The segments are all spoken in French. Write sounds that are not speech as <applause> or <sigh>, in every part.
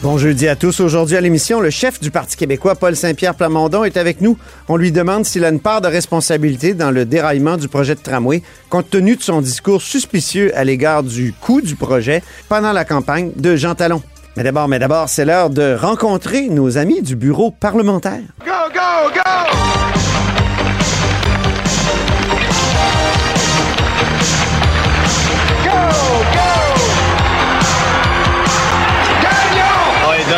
Bon jeudi à tous. Aujourd'hui à l'émission, le chef du Parti québécois, Paul Saint-Pierre Plamondon, est avec nous. On lui demande s'il a une part de responsabilité dans le déraillement du projet de tramway, compte tenu de son discours suspicieux à l'égard du coût du projet pendant la campagne de Jean Talon. Mais d'abord, mais d'abord, c'est l'heure de rencontrer nos amis du bureau parlementaire. Go, go, go!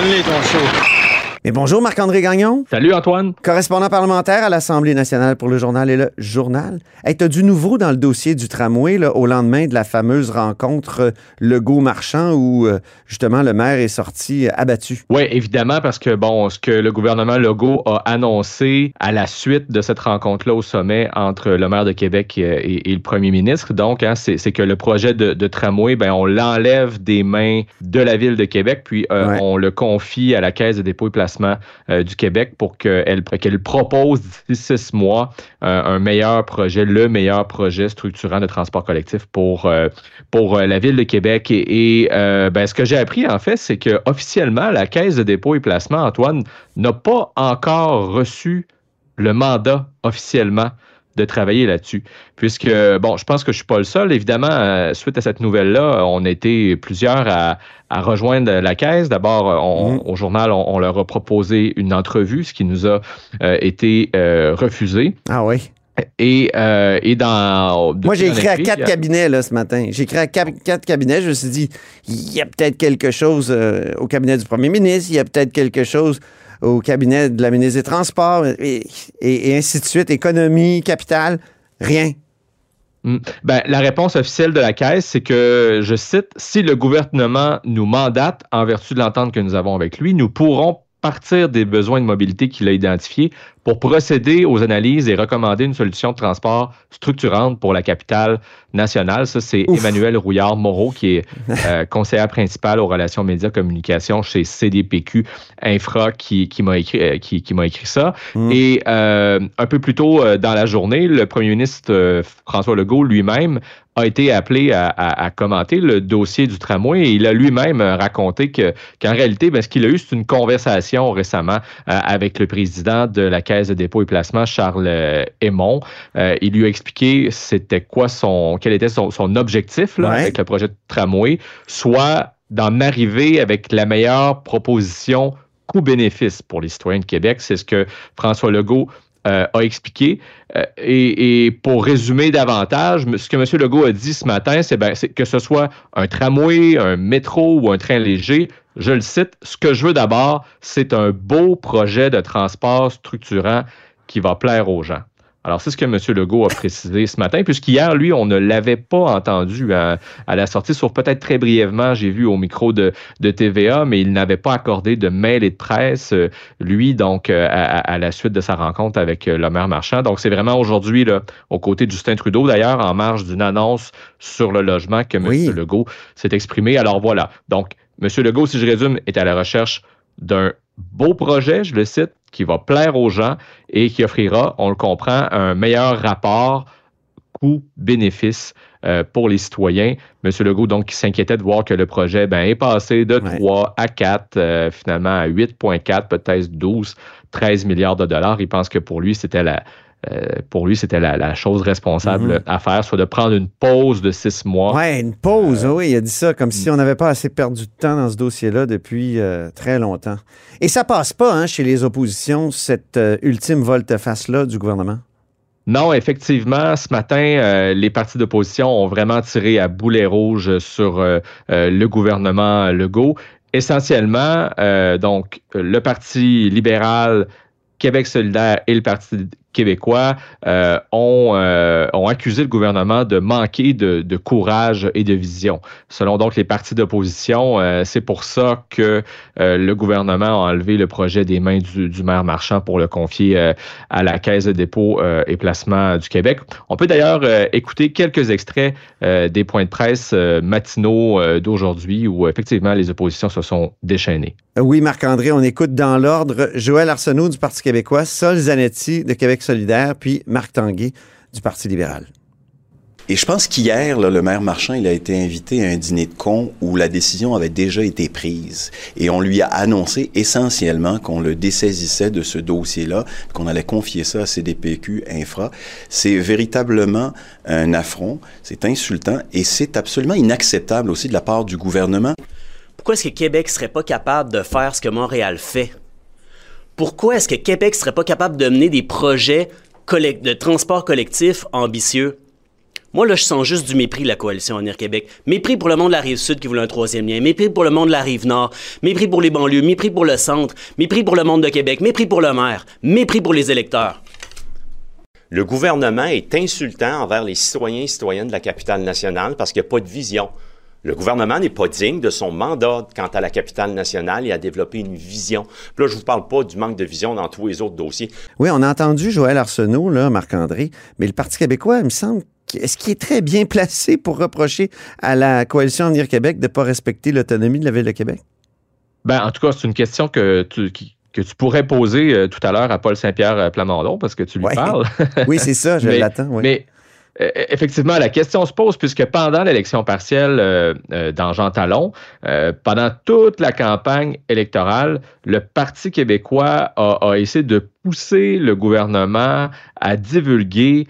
Gagnon! Ouais, donne-les ton show. Mais bonjour Marc-André Gagnon, Salut Antoine. correspondant parlementaire à l'Assemblée nationale pour le journal et le journal. Hey, t'as du nouveau dans le dossier du tramway là, au lendemain de la fameuse rencontre euh, Legault-Marchand où euh, justement le maire est sorti euh, abattu? Oui, évidemment, parce que bon, ce que le gouvernement Legault a annoncé à la suite de cette rencontre-là au sommet entre le maire de Québec et, le premier ministre, donc, hein, c'est que le projet de, de tramway, ben, on l'enlève des mains de la ville de Québec, puis Ouais. on le confie à la Caisse de dépôt et placement euh, du Québec pour qu'elle propose d'ici six mois euh, un meilleur projet, le meilleur projet structurant de transport collectif pour, euh, la ville de Québec. Et, et, ben, ce que j'ai appris, en fait, c'est que officiellement, la Caisse de dépôt et placement, Antoine, n'a pas encore reçu le mandat officiellement de travailler là-dessus. Puisque, bon, je pense que je suis pas le seul. Évidemment, euh, suite à cette nouvelle-là, on était plusieurs à, à rejoindre la caisse. D'abord, on- Mhm. au journal, on, on leur a proposé une entrevue, ce qui nous a euh, été euh, refusé. Ah oui. Et, euh, et dans... Moi, j'ai écrit à quatre cabinets là, ce matin. J'ai écrit à quatre cabinets. Je me suis dit, il y a peut-être quelque chose euh, au cabinet du premier ministre, il y a peut-être quelque chose au cabinet de la ministre des Transports, et, ainsi de suite. Économie, capital, rien. Mm. Ben, la réponse officielle de la Caisse, c'est que, je cite, si le gouvernement nous mandate en vertu de l'entente que nous avons avec lui, nous pourrons partir des besoins de mobilité qu'il a identifiés pour procéder aux analyses et recommander une solution de transport structurante pour la capitale nationale. Ça, c'est. Emmanuel Rouillard-Moreau, qui est euh, conseillère principale aux relations médias-communication chez CDPQ Infra, qui, qui m'a écrit, euh, qui, qui m'a écrit ça. Mm. Et euh, un peu plus tôt euh, dans la journée, le premier ministre euh, François Legault lui-même a été appelé à, à- à commenter le dossier du tramway et il a lui-même euh, raconté que, qu'en réalité, ben, ce qu'il a eu, c'est une conversation récemment euh, avec le président de la Caisse de dépôt et placement, Charles euh, Aymon. Euh, il lui a expliqué c'était quoi son, quel était son, son objectif là, Ouais. avec le projet de tramway, soit d'en arriver avec la meilleure proposition coût-bénéfice pour les citoyens de Québec. C'est ce que François Legault euh, a expliqué. Euh, et, pour résumer davantage, ce que M. Legault a dit ce matin, c'est ben, c'est que ce soit un tramway, un métro ou un train léger, je le cite, ce que je veux d'abord, c'est un beau projet de transport structurant qui va plaire aux gens. Alors, c'est ce que M. Legault a précisé ce matin, puisqu'hier, lui, on ne l'avait pas entendu à, à la sortie, sauf peut-être très brièvement, j'ai vu au micro de, de TVA, mais il n'avait pas accordé de mail et de presse, euh, lui, donc, euh, à, la suite de sa rencontre avec euh, le maire Marchand. Donc, c'est vraiment aujourd'hui, là, aux côtés de Justin Trudeau, d'ailleurs, en marge d'une annonce sur le logement que M. Oui. Legault s'est exprimé. Alors, voilà. Donc, M. Legault, si je résume, est à la recherche d'un beau projet, je le cite, qui va plaire aux gens et qui offrira, on le comprend, un meilleur rapport coût-bénéfice euh, pour les citoyens. M. Legault, donc, qui s'inquiétait de voir que le projet ben, est passé de Ouais. 3 à 4, euh, finalement à 8,4, peut-être 12, 13 milliards de dollars. Il pense que pour lui, c'était la, pour lui, c'était la, la chose responsable Mhm. à faire, soit de prendre une pause de six mois. Ouais, une pause, oui, il a dit ça, comme si on n'avait pas assez perdu de temps dans ce dossier-là depuis euh, très longtemps. Et ça passe pas hein, chez les oppositions, cette euh, ultime volte-face-là du gouvernement? Non, effectivement, ce matin, euh, les partis d'opposition ont vraiment tiré à boulet rouge sur euh, euh, le gouvernement Legault. Essentiellement, euh, donc, le Parti libéral, Québec solidaire et le Parti québécois euh, ont, euh, ont accusé le gouvernement de manquer de, courage et de vision. Selon donc les partis d'opposition, euh, c'est pour ça que le gouvernement a enlevé le projet des mains du, du maire marchand pour le confier à la Caisse de dépôt et placement du Québec. On peut d'ailleurs écouter quelques extraits des points de presse matinaux d'aujourd'hui où effectivement les oppositions se sont déchaînées. Euh, Oui, Marc-André, on écoute dans l'ordre Joël Arsenault du Parti québécois, Sol Zanetti de Québec solidaire, puis Marc Tanguay du Parti libéral. Et je pense qu'hier, le maire Marchand, il a été invité à un dîner de cons où la décision avait déjà été prise. Et on lui a annoncé essentiellement qu'on le dessaisissait de ce dossier-là, qu'on allait confier ça à CDPQ Infra. C'est véritablement un affront, c'est insultant et c'est absolument inacceptable aussi de la part du gouvernement. Pourquoi est-ce que Québec serait pas capable de faire ce que Montréal fait? Pourquoi est-ce que Québec serait pas capable de mener des projets de transport collectif ambitieux? Moi, là, je sens juste du mépris de la coalition Avenir Québec. Mépris pour le monde de la Rive-Sud qui voulait un troisième lien. Mépris pour le monde de la Rive-Nord. Mépris pour les banlieues. Mépris pour le centre. Mépris pour le monde de Québec. Mépris pour le maire. Mépris pour les électeurs. Le gouvernement est insultant envers les citoyens et citoyennes de la capitale nationale parce qu'il n'y a pas de vision. Le gouvernement n'est pas digne de son mandat quant à la capitale nationale et à développer une vision. Puis là, je vous parle pas du manque de vision dans tous les autres dossiers. Oui, on a entendu Joël Arsenault, là, Marc-André, mais le Parti québécois, il me semble, est-ce qu'il est très bien placé pour reprocher à la coalition Avenir Québec de ne pas respecter l'autonomie de la Ville de Québec? Ben, en tout cas, c'est une question que tu, qui- que tu pourrais poser euh, tout à l'heure à Paul Saint-Pierre euh, Plamondon parce que tu lui Ouais. parles. Oui, c'est ça, je <laughs> l'attends. oui. Mais effectivement, la question se pose puisque pendant l'élection partielle euh, euh, dans Jean Talon, euh, pendant toute la campagne électorale, le Parti québécois a, essayé de pousser le gouvernement à divulguer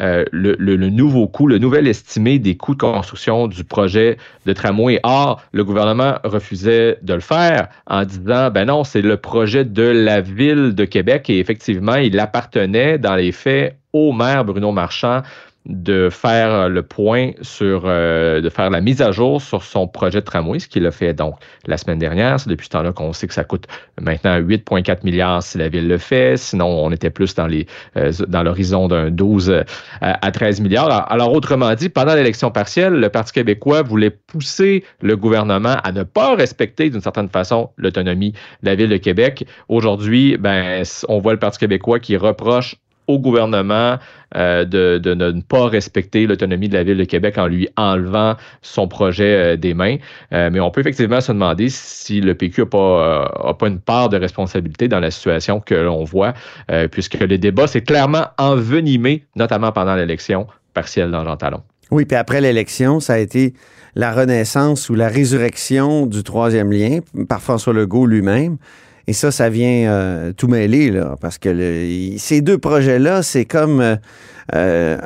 euh, le, le- le nouveau coût, le nouvel estimé des coûts de construction du projet de tramway. Or, le gouvernement refusait de le faire en disant, ben non, c'est le projet de la ville de Québec et effectivement, il appartenait dans les faits au maire Bruno Marchand de faire le point sur, euh, de faire la mise à jour sur son projet de tramway, ce qu'il a fait donc la semaine dernière. C'est depuis ce temps-là qu'on sait que ça coûte maintenant 8,4 milliards si la ville le fait. Sinon, on était plus dans les euh, dans l'horizon d'un 12 euh, à 13 milliards. Alors, alors, autrement dit, pendant l'élection partielle, le Parti québécois voulait pousser le gouvernement à ne pas respecter d'une certaine façon l'autonomie de la ville de Québec. Aujourd'hui, ben, on voit le Parti québécois qui reproche au gouvernement euh, de, ne pas respecter l'autonomie de la ville de Québec en lui enlevant son projet euh, des mains. Euh, mais on peut effectivement se demander si le PQ n'a pas, pas une part de responsabilité dans la situation que l'on voit, puisque le débat s'est clairement envenimé, notamment pendant l'élection partielle dans Jean Talon. Oui, puis après l'élection, ça a été la renaissance ou la résurrection du troisième lien par François Legault lui-même. Et ça, ça vient euh, tout mêler, là, parce que le- ces deux projets-là, c'est comme euh, euh,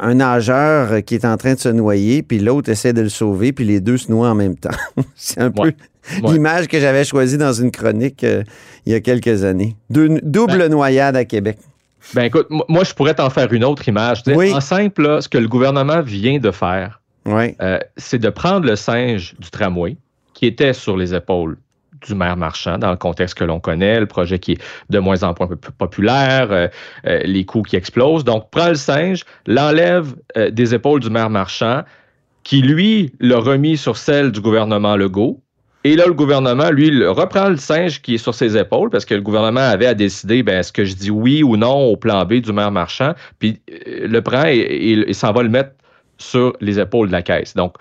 un nageur qui est en train de se noyer, puis l'autre essaie de le sauver, puis les deux se noient en même temps. <laughs> c'est un peu Ouais. L'image que j'avais choisie dans une chronique il y a quelques années. Deux- double noyade à Québec. Ben écoute, mo- moi je pourrais t'en faire une autre image. Oui. En simple, là, ce que le gouvernement vient de faire, c'est de prendre le singe du tramway qui était sur les épaules du maire marchand dans le contexte que l'on connaît, le projet qui est de moins en moins populaire, euh, euh, les coûts qui explosent. Donc, prend le singe, l'enlève euh, des épaules du maire marchand, qui lui l'a remis sur celle du gouvernement Legault. Et là, le gouvernement, lui, reprend le singe qui est sur ses épaules parce que le gouvernement avait à décider ben, est-ce que je dis oui ou non au plan B du maire marchand, puis le prend et s'en va le mettre sur les épaules de la caisse. Donc,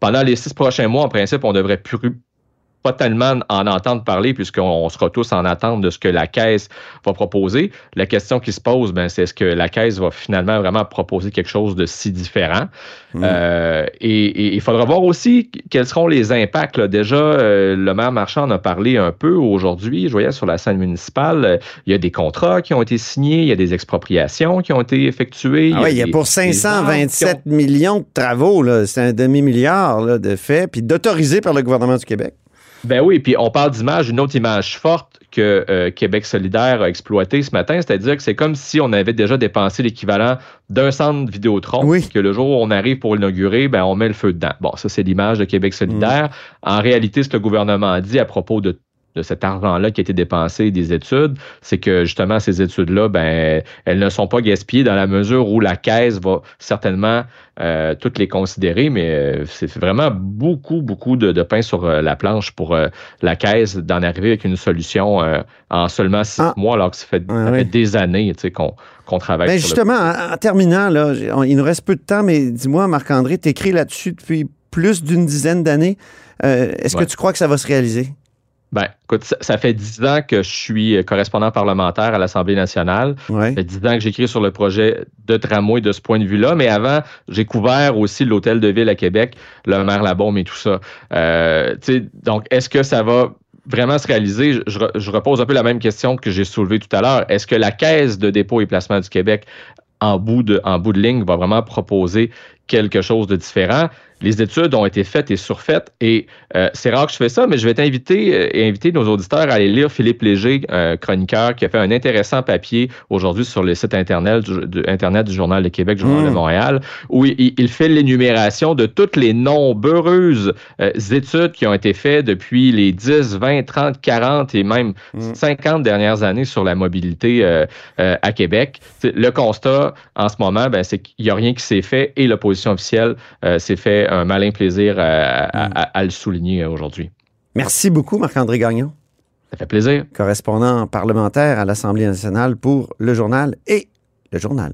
pendant les six prochains mois, en principe, on devrait plus pas tellement en entendre parler puisqu'on sera tous en attente de ce que la Caisse va proposer. La question qui se pose, ben, c'est est-ce que la Caisse va finalement vraiment proposer quelque chose de si différent? Mm. Euh, et il faudra voir aussi quels seront les impacts. là. Déjà, euh, le maire Marchand en a parlé un peu aujourd'hui. Je voyais sur la scène municipale, euh, il y a des contrats qui ont été signés, il y a des expropriations qui ont été effectuées. Ah ouais, il y a des- pour des ventes qui ont- 527 millions de travaux, c'est un demi-milliard de faits, puis d'autorisés par le gouvernement du Québec. Ben oui, puis on parle d'image, une autre image forte que euh, Québec solidaire a exploitée ce matin, c'est-à-dire que c'est comme si on avait déjà dépensé l'équivalent d'un centre Vidéotron, Oui. que le jour où on arrive pour l'inaugurer, ben on met le feu dedans. Bon, ça c'est l'image de Québec solidaire. En réalité, ce que le gouvernement a dit à propos de de cet argent-là qui a été dépensé des études, c'est que justement ces études-là, ben, elles ne sont pas gaspillées dans la mesure où la caisse va certainement euh, toutes les considérer, mais euh, c'est vraiment beaucoup, beaucoup de, de pain sur euh, la planche pour la caisse d'en arriver avec une solution en seulement six Ah. mois, alors que ça fait, Ouais, ça ouais. fait des années tu sais, qu'on qu'on travaille Ben le justement, en, en terminant, là, on- il nous reste peu de temps, mais dis-moi, Marc-André, tu écris là-dessus depuis plus d'une dizaine d'années. Est-ce Ouais. que tu crois que ça va se réaliser? Ben, écoute, ça, ça fait dix ans que je suis correspondant parlementaire à l'Assemblée nationale. Ouais. Ça fait dix ans que j'écris sur le projet de tramway de ce point de vue-là. Mais avant, j'ai couvert aussi l'hôtel de ville à Québec, le maire Labaume et tout ça. Euh, tu sais, donc, est-ce que ça va vraiment se réaliser? Je, je repose un peu la même question que j'ai soulevée tout à l'heure. Est-ce que la Caisse de dépôt et placement du Québec, en bout de, en bout de ligne, va vraiment proposer quelque chose de différent? Les études ont été faites et surfaites et euh, c'est rare que je fais ça, mais je vais t'inviter euh, et inviter nos auditeurs à aller lire Philippe Léger, chroniqueur qui a fait un intéressant papier aujourd'hui sur le site internet du, du- internet du Journal de Québec, Journal de Mm. Montréal, où il, il fait l'énumération de toutes les nombreuses euh, études qui ont été faites depuis les 10, 20, 30, 40 et même Mm. 50 dernières années sur la mobilité euh, euh, à Québec. Le constat en ce moment, ben, c'est qu'il n'y a rien qui s'est fait et l'opposition officielle euh, s'est fait un malin plaisir à, à- à- à le souligner euh, aujourd'hui. Merci beaucoup, Marc-André Gagnon, Ça fait plaisir. correspondant parlementaire à l'Assemblée nationale pour le journal et le journal.